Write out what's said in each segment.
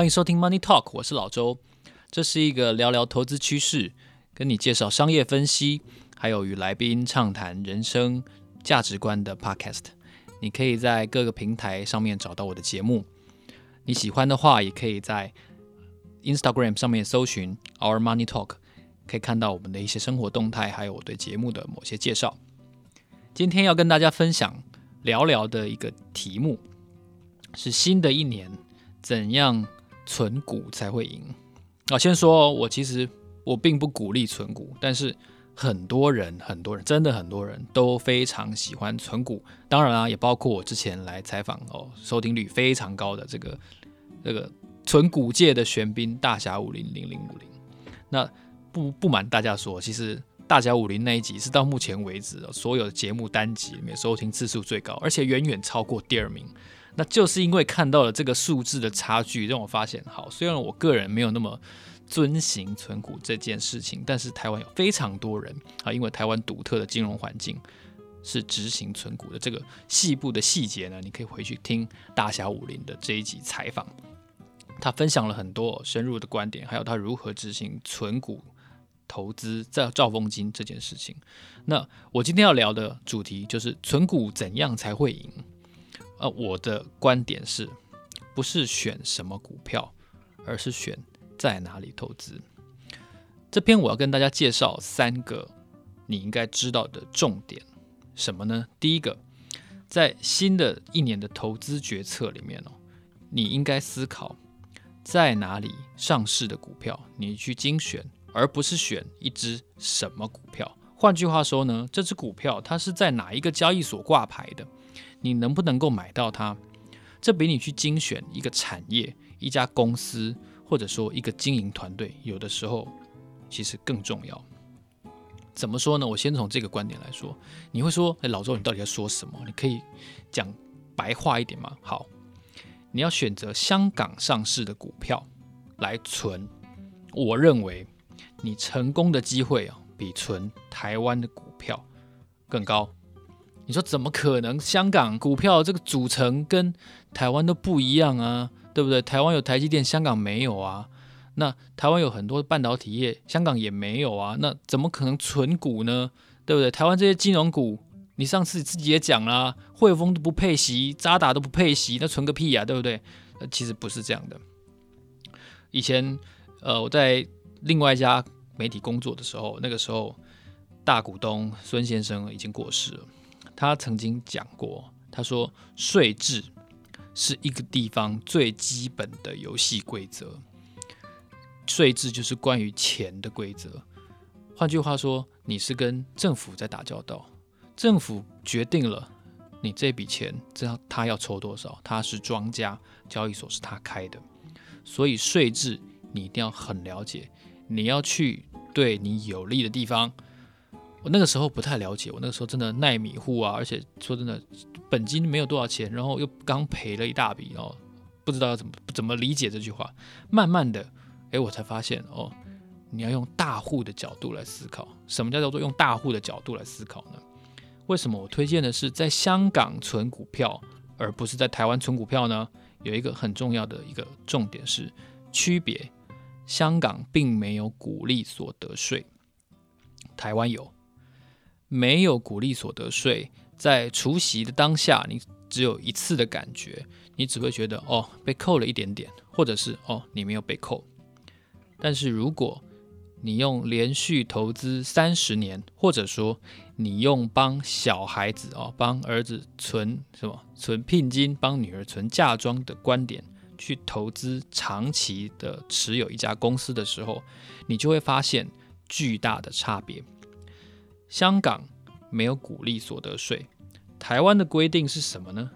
欢迎收听 Money Talk，我是老周。这是一个聊聊投资趋势，跟你介绍商业分析，还有与来宾畅谈人生价值观的 Podcast。你可以在各个平台上面找到我的节目。你喜欢的话，也可以在 Instagram 上面搜寻 Our Money Talk，可以看到我们的一些生活动态，还有我对节目的某些介绍。今天要跟大家分享聊聊的一个题目是新的一年怎样存股才会赢啊？先说，我其实我并不鼓励存股，但是很多人很多人真的很多人都非常喜欢存股。当然啊，也包括我之前来采访哦，收听率非常高的这个这个存股界的玄彬大侠五零零零五零。那不不瞒大家说，其实。大侠五零那一集是到目前为止所有节目单集里面收听次数最高，而且远远超过第二名。那就是因为看到了这个数字的差距，让我发现，好，虽然我个人没有那么遵行存股这件事情，但是台湾有非常多人啊，因为台湾独特的金融环境是执行存股的。这个细部的细节呢，你可以回去听大侠武林的这一集采访，他分享了很多深入的观点，还有他如何执行存股。投资在兆丰金这件事情，那我今天要聊的主题就是存股怎样才会赢？呃，我的观点是，不是选什么股票，而是选在哪里投资。这篇我要跟大家介绍三个你应该知道的重点，什么呢？第一个，在新的一年的投资决策里面哦，你应该思考在哪里上市的股票，你去精选。而不是选一只什么股票。换句话说呢，这只股票它是在哪一个交易所挂牌的？你能不能够买到它？这比你去精选一个产业、一家公司，或者说一个经营团队，有的时候其实更重要。怎么说呢？我先从这个观点来说。你会说：“哎，老周，你到底在说什么？你可以讲白话一点吗？”好，你要选择香港上市的股票来存。我认为。你成功的机会啊，比存台湾的股票更高。你说怎么可能？香港股票这个组成跟台湾都不一样啊，对不对？台湾有台积电，香港没有啊。那台湾有很多半导体业，香港也没有啊。那怎么可能存股呢？对不对？台湾这些金融股，你上次自己也讲了，汇丰都不配息，渣打都不配息，那存个屁呀，对不对？呃，其实不是这样的。以前，呃，我在。另外一家媒体工作的时候，那个时候大股东孙先生已经过世了。他曾经讲过，他说税制是一个地方最基本的游戏规则。税制就是关于钱的规则。换句话说，你是跟政府在打交道，政府决定了你这笔钱，这样他要抽多少，他是庄家，交易所是他开的，所以税制你一定要很了解。你要去对你有利的地方，我那个时候不太了解，我那个时候真的耐米户啊，而且说真的，本金没有多少钱，然后又刚赔了一大笔哦，不知道要怎么怎么理解这句话。慢慢的，哎，我才发现哦，你要用大户的角度来思考，什么叫做用大户的角度来思考呢？为什么我推荐的是在香港存股票，而不是在台湾存股票呢？有一个很重要的一个重点是区别。香港并没有股利所得税，台湾有，没有股利所得税，在除夕的当下，你只有一次的感觉，你只会觉得哦，被扣了一点点，或者是哦，你没有被扣。但是如果你用连续投资三十年，或者说你用帮小孩子哦，帮儿子存什么存聘金，帮女儿存嫁妆的观点。去投资长期的持有一家公司的时候，你就会发现巨大的差别。香港没有股利所得税，台湾的规定是什么呢？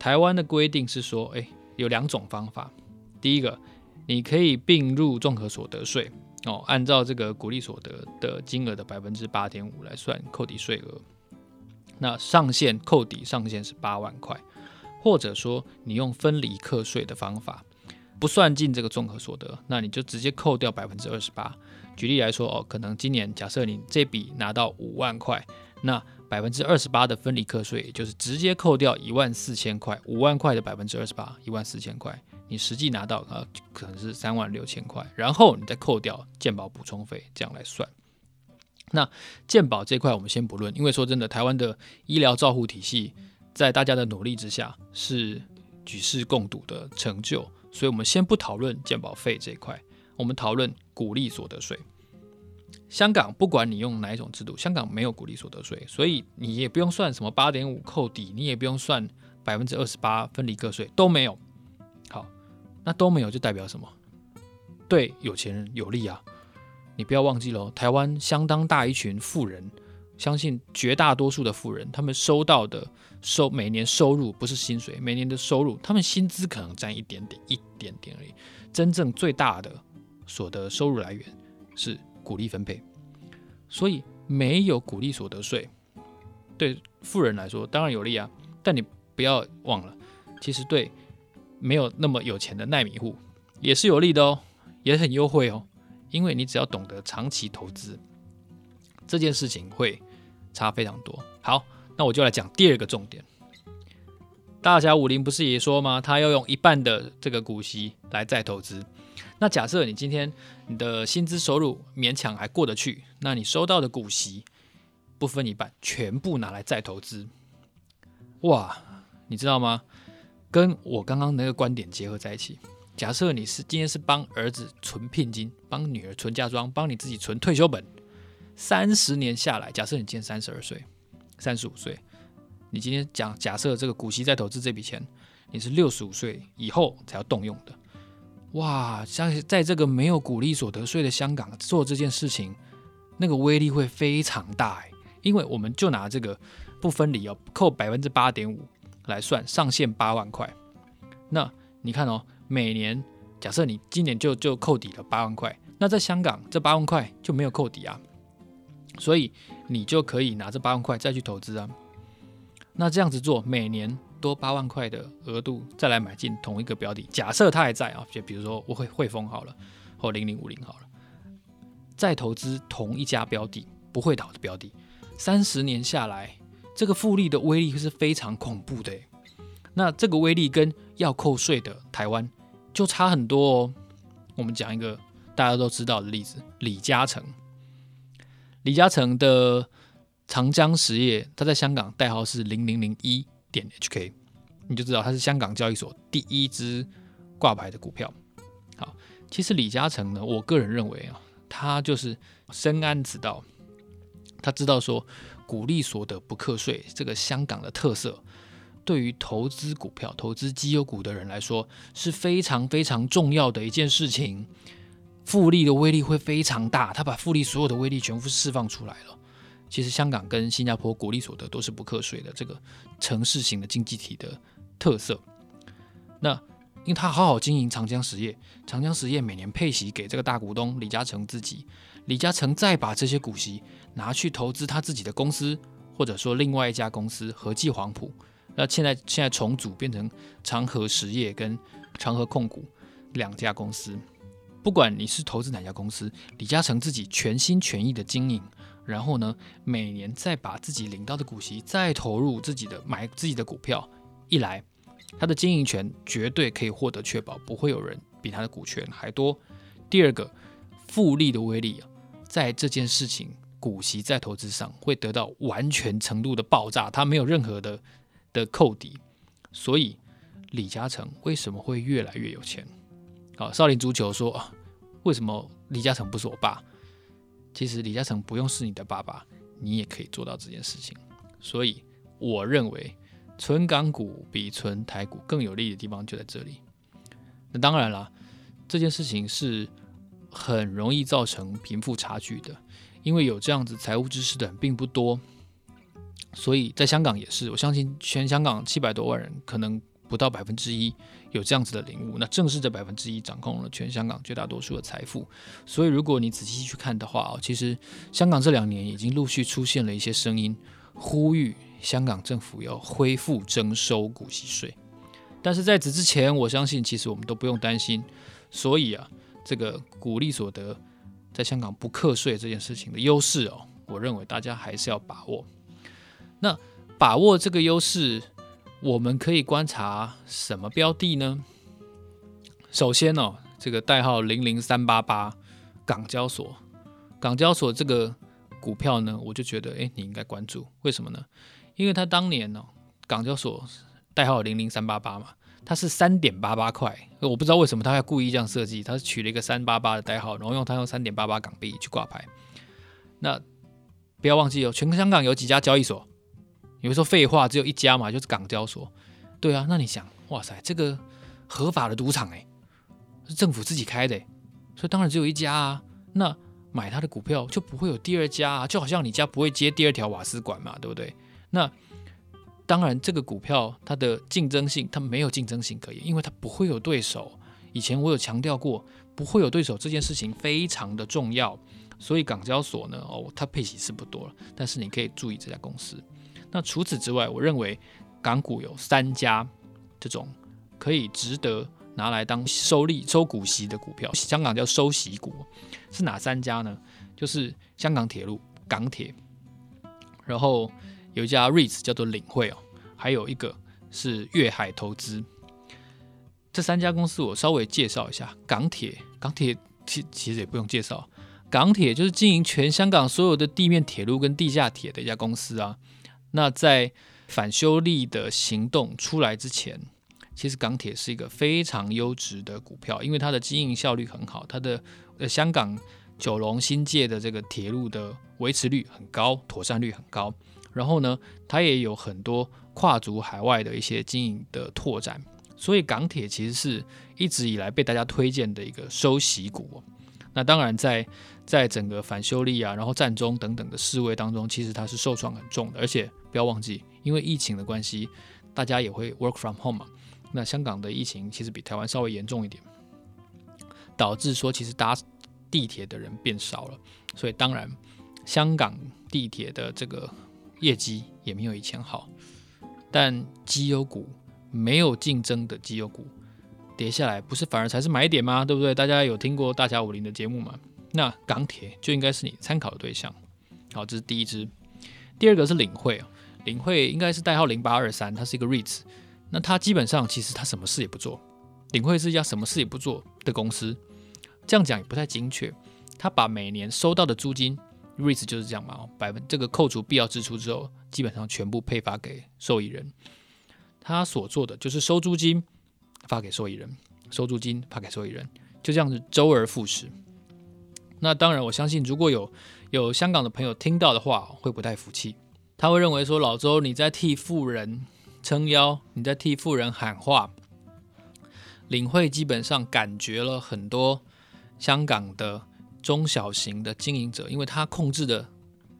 台湾的规定是说，诶，有两种方法。第一个，你可以并入综合所得税哦，按照这个股利所得的金额的百分之八点五来算扣抵税额，那上限扣抵上限是八万块。或者说，你用分离课税的方法，不算进这个综合所得，那你就直接扣掉百分之二十八。举例来说，哦，可能今年假设你这笔拿到五万块，那百分之二十八的分离课税，就是直接扣掉一万四千块，五万块的百分之二十八，一万四千块，你实际拿到呃可能是三万六千块，然后你再扣掉健保补充费，这样来算。那健保这块我们先不论，因为说真的，台湾的医疗照护体系在大家的努力之下是举世共睹的成就，所以我们先不讨论健保费这一块，我们讨论股利所得税。香港不管你用哪一种制度，香港没有股利所得税，所以你也不用算什么八点五扣抵，你也不用算百分之二十八分离个税，都没有。好，那都没有就代表什么？对有钱人有利啊！你不要忘记了，台湾相当大一群富人，相信绝大多数的富人，他们收到的收每年收入不是薪水，每年的收入，他们薪资可能占一点点，一点点而已。真正最大的所得收入来源是。股利分配，所以没有股利所得税，对富人来说当然有利啊。但你不要忘了，其实对没有那么有钱的耐米户也是有利的哦，也很优惠哦。因为你只要懂得长期投资，这件事情会差非常多。好，那我就来讲第二个重点。大侠武林不是也说吗？他要用一半的这个股息来再投资。那假设你今天你的薪资收入勉强还过得去，那你收到的股息不分一半，全部拿来再投资，哇，你知道吗？跟我刚刚那个观点结合在一起，假设你是今天是帮儿子存聘金，帮女儿存嫁妆，帮你自己存退休本，三十年下来，假设你今天三十二岁、三十五岁，你今天讲假设这个股息再投资这笔钱，你是六十五岁以后才要动用的。哇，像在这个没有股利所得税的香港做这件事情，那个威力会非常大哎，因为我们就拿这个不分离哦，扣百分之八点五来算，上限八万块。那你看哦，每年假设你今年就就扣抵了八万块，那在香港这八万块就没有扣抵啊，所以你就可以拿这八万块再去投资啊。那这样子做，每年。多八万块的额度再来买进同一个标的，假设它还在啊，就比如说我会汇丰好了，或零零五零好了，再投资同一家标的不会倒的标的，三十年下来，这个复利的威力是非常恐怖的。那这个威力跟要扣税的台湾就差很多哦。我们讲一个大家都知道的例子，李嘉诚，李嘉诚的长江实业，他在香港代号是零零零一。点 HK，你就知道它是香港交易所第一支挂牌的股票。好，其实李嘉诚呢，我个人认为啊，他就是深谙此道，他知道说股利所得不课税这个香港的特色，对于投资股票、投资绩优股的人来说是非常非常重要的一件事情，复利的威力会非常大，他把复利所有的威力全部释放出来了。其实香港跟新加坡股利所得都是不课税的，这个城市型的经济体的特色。那因为他好好经营长江实业，长江实业每年配息给这个大股东李嘉诚自己，李嘉诚再把这些股息拿去投资他自己的公司，或者说另外一家公司和记黄埔。那现在现在重组变成长和实业跟长和控股两家公司。不管你是投资哪家公司，李嘉诚自己全心全意的经营。然后呢，每年再把自己领到的股息再投入自己的买自己的股票，一来他的经营权绝对可以获得确保，不会有人比他的股权还多。第二个，复利的威力啊，在这件事情股息在投资上会得到完全程度的爆炸，他没有任何的的扣底。所以李嘉诚为什么会越来越有钱？好，少林足球说啊，为什么李嘉诚不是我爸？其实李嘉诚不用是你的爸爸，你也可以做到这件事情。所以我认为存港股比存台股更有利的地方就在这里。那当然了，这件事情是很容易造成贫富差距的，因为有这样子财务知识的人并不多。所以在香港也是，我相信全香港七百多万人可能。不到百分之一有这样子的领悟，那正是这百分之一掌控了全香港绝大多数的财富。所以，如果你仔细去看的话啊，其实香港这两年已经陆续出现了一些声音，呼吁香港政府要恢复征收股息税。但是在此之前，我相信其实我们都不用担心。所以啊，这个股利所得在香港不课税这件事情的优势哦，我认为大家还是要把握。那把握这个优势。我们可以观察什么标的呢？首先哦，这个代号零零三八八港交所，港交所这个股票呢，我就觉得，哎，你应该关注。为什么呢？因为它当年呢、哦，港交所代号零零三八八嘛，它是三点八八块。我不知道为什么他要故意这样设计，他是取了一个三八八的代号，然后用他用三点八八港币去挂牌。那不要忘记哦，全香港有几家交易所？你会说废话，只有一家嘛，就是港交所。对啊，那你想，哇塞，这个合法的赌场哎，是政府自己开的，所以当然只有一家啊。那买他的股票就不会有第二家啊，就好像你家不会接第二条瓦斯管嘛，对不对？那当然，这个股票它的竞争性，它没有竞争性可言，因为它不会有对手。以前我有强调过，不会有对手这件事情非常的重要。所以港交所呢，哦，它配息是不多了，但是你可以注意这家公司。那除此之外，我认为港股有三家这种可以值得拿来当收利、收股息的股票，香港叫收息股，是哪三家呢？就是香港铁路、港铁，然后有一家 REITs 叫做领汇哦，还有一个是粤海投资。这三家公司我稍微介绍一下。港铁，港铁其其实也不用介绍，港铁就是经营全香港所有的地面铁路跟地下铁的一家公司啊。那在反修例的行动出来之前，其实港铁是一个非常优质的股票，因为它的经营效率很好，它的呃香港九龙新界的这个铁路的维持率很高，妥善率很高。然后呢，它也有很多跨足海外的一些经营的拓展，所以港铁其实是一直以来被大家推荐的一个收息股。那当然在在整个反修例啊，然后战中等等的示威当中，其实它是受创很重的，而且。不要忘记，因为疫情的关系，大家也会 work from home 嘛。那香港的疫情其实比台湾稍微严重一点，导致说其实搭地铁的人变少了，所以当然香港地铁的这个业绩也没有以前好。但绩优股没有竞争的绩优股跌下来，不是反而才是买点吗？对不对？大家有听过大侠武林的节目吗？那港铁就应该是你参考的对象。好，这是第一支，第二个是领汇领汇应该是代号零八二三，它是一个 REITs，那它基本上其实它什么事也不做。领汇是一家什么事也不做的公司，这样讲也不太精确。它把每年收到的租金，REITs 就是这样嘛，百分这个扣除必要支出之后，基本上全部配发给受益人。他所做的就是收租金发给受益人，收租金发给受益人，就这样子周而复始。那当然，我相信如果有有香港的朋友听到的话，会不太服气。他会认为说，老周你在替富人撑腰，你在替富人喊话。领会基本上感觉了很多香港的中小型的经营者，因为他控制的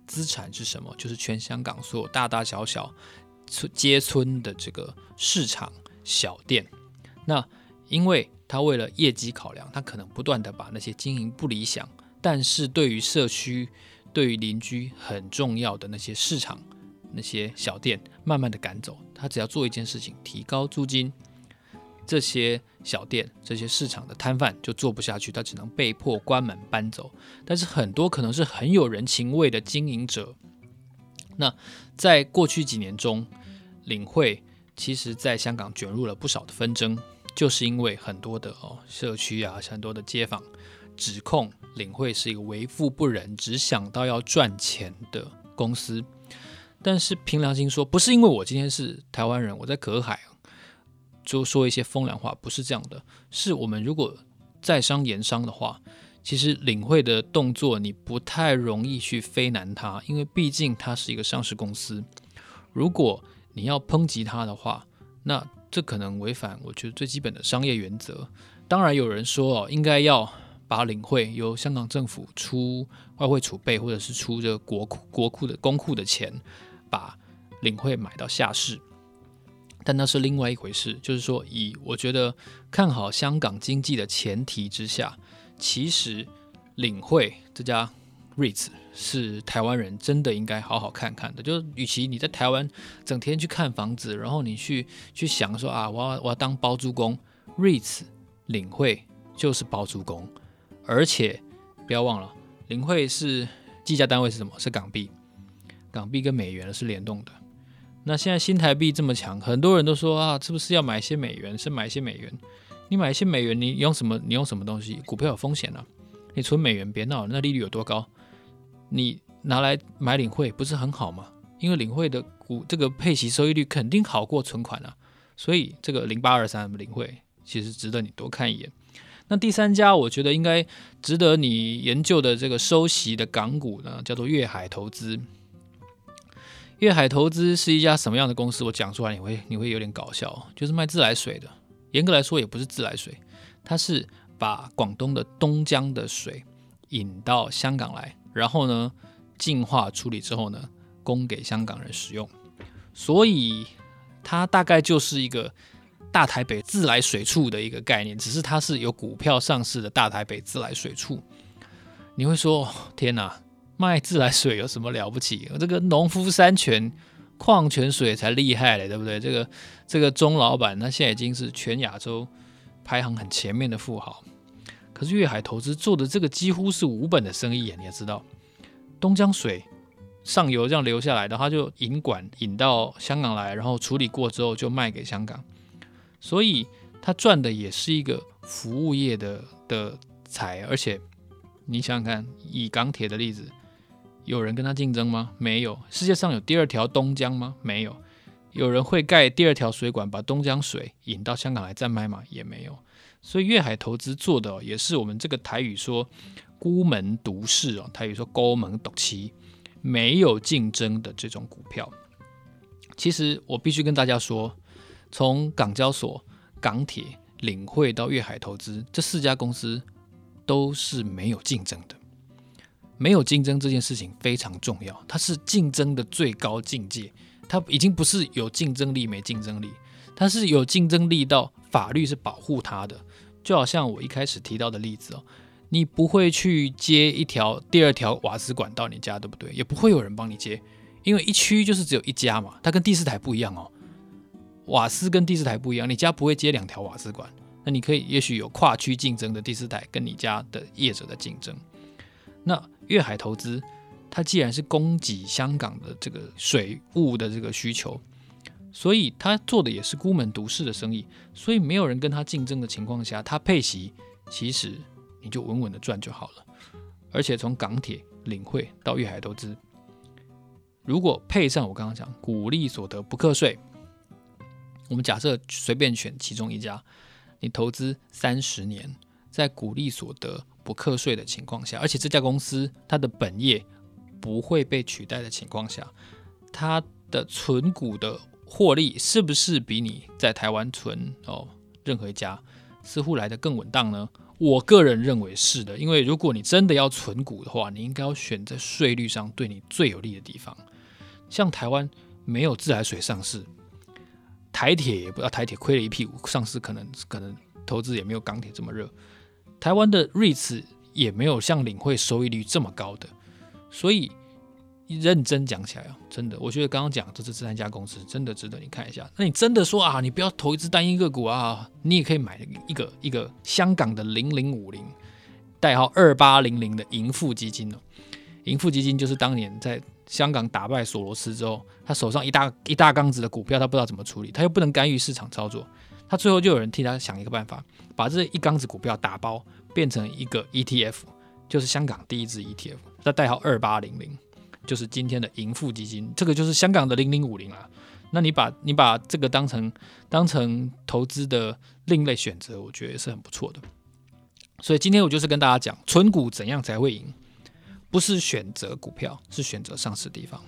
资产是什么？就是全香港所有大大小小村街村的这个市场小店。那因为他为了业绩考量，他可能不断的把那些经营不理想，但是对于社区。对于邻居很重要的那些市场、那些小店，慢慢的赶走。他只要做一件事情，提高租金，这些小店、这些市场的摊贩就做不下去，他只能被迫关门搬走。但是很多可能是很有人情味的经营者，那在过去几年中，领会其实在香港卷入了不少的纷争，就是因为很多的哦社区啊，很多的街坊。指控领汇是一个为富不仁、只想到要赚钱的公司，但是凭良心说，不是因为我今天是台湾人，我在隔海就说一些风凉话，不是这样的。是我们如果在商言商的话，其实领汇的动作你不太容易去非难它，因为毕竟它是一个上市公司。如果你要抨击它的话，那这可能违反我觉得最基本的商业原则。当然有人说哦，应该要。把领汇由香港政府出外汇储备，或者是出这个国库国库的公库的钱，把领汇买到下市，但那是另外一回事。就是说，以我觉得看好香港经济的前提之下，其实领汇这家 REITs 是台湾人真的应该好好看看的。就是，与其你在台湾整天去看房子，然后你去去想说啊，我要我要当包租公，REITs 领汇就是包租公。而且不要忘了，领汇是计价单位是什么？是港币，港币跟美元是联动的。那现在新台币这么强，很多人都说啊，是不是要买一些美元？是买一些美元？你买一些美元，你用什么？你用什么东西？股票有风险啊，你存美元别闹，那利率有多高？你拿来买领汇不是很好吗？因为领汇的股这个配息收益率肯定好过存款啊，所以这个零八二三领汇其实值得你多看一眼。那第三家我觉得应该值得你研究的这个收息的港股呢，叫做粤海投资。粤海投资是一家什么样的公司？我讲出来你会你会有点搞笑，就是卖自来水的。严格来说也不是自来水，它是把广东的东江的水引到香港来，然后呢净化处理之后呢供给香港人使用。所以它大概就是一个。大台北自来水处的一个概念，只是它是有股票上市的大台北自来水处。你会说：“天哪，卖自来水有什么了不起？这个农夫山泉矿泉水才厉害嘞，对不对？”这个这个钟老板，他现在已经是全亚洲排行很前面的富豪。可是粤海投资做的这个几乎是无本的生意啊，你也知道，东江水上游这样流下来的，他就引管引到香港来，然后处理过之后就卖给香港。所以他赚的也是一个服务业的的财，而且你想想看，以港铁的例子，有人跟他竞争吗？没有。世界上有第二条东江吗？没有。有人会盖第二条水管把东江水引到香港来再卖吗？也没有。所以粤海投资做的也是我们这个台语说孤门独市哦，台语说孤门独市，没有竞争的这种股票。其实我必须跟大家说。从港交所、港铁、领汇到粤海投资，这四家公司都是没有竞争的。没有竞争这件事情非常重要，它是竞争的最高境界。它已经不是有竞争力没竞争力，它是有竞争力到法律是保护它的。就好像我一开始提到的例子哦，你不会去接一条第二条瓦斯管到你家，对不对？也不会有人帮你接，因为一区就是只有一家嘛，它跟第四台不一样哦。瓦斯跟第四台不一样，你家不会接两条瓦斯管，那你可以也许有跨区竞争的第四台跟你家的业者的竞争。那粤海投资，它既然是供给香港的这个水务的这个需求，所以他做的也是孤门独市的生意，所以没有人跟他竞争的情况下，他配息其实你就稳稳的赚就好了。而且从港铁、领汇到粤海投资，如果配上我刚刚讲股利所得不课税。我们假设随便选其中一家，你投资三十年，在股利所得不课税的情况下，而且这家公司它的本业不会被取代的情况下，它的存股的获利是不是比你在台湾存哦任何一家似乎来得更稳当呢？我个人认为是的，因为如果你真的要存股的话，你应该要选择税率上对你最有利的地方，像台湾没有自来水上市。台铁也不要，台铁亏了一屁股，上市可能可能投资也没有钢铁这么热。台湾的 REITs 也没有像领汇收益率这么高的，所以认真讲起来啊，真的，我觉得刚刚讲这这三家公司真的值得你看一下。那你真的说啊，你不要投一只单一个股啊，你也可以买一个一个香港的零零五零，代号二八零零的盈富基金哦。盈富基金就是当年在。香港打败索罗斯之后，他手上一大一大缸子的股票，他不知道怎么处理，他又不能干预市场操作，他最后就有人替他想一个办法，把这一缸子股票打包变成一个 ETF，就是香港第一支 ETF，它代号二八零零，就是今天的盈富基金，这个就是香港的零零五零啊。那你把你把这个当成当成投资的另类选择，我觉得是很不错的。所以今天我就是跟大家讲，存股怎样才会赢。不是选择股票，是选择上市地方。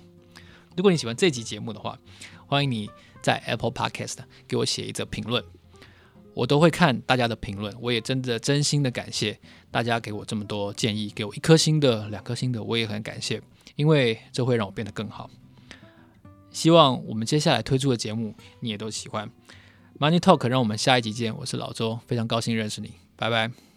如果你喜欢这集节目的话，欢迎你在 Apple Podcast 给我写一则评论，我都会看大家的评论。我也真的真心的感谢大家给我这么多建议，给我一颗星的、两颗星的，我也很感谢，因为这会让我变得更好。希望我们接下来推出的节目你也都喜欢。Money Talk，让我们下一集见。我是老周，非常高兴认识你，拜拜。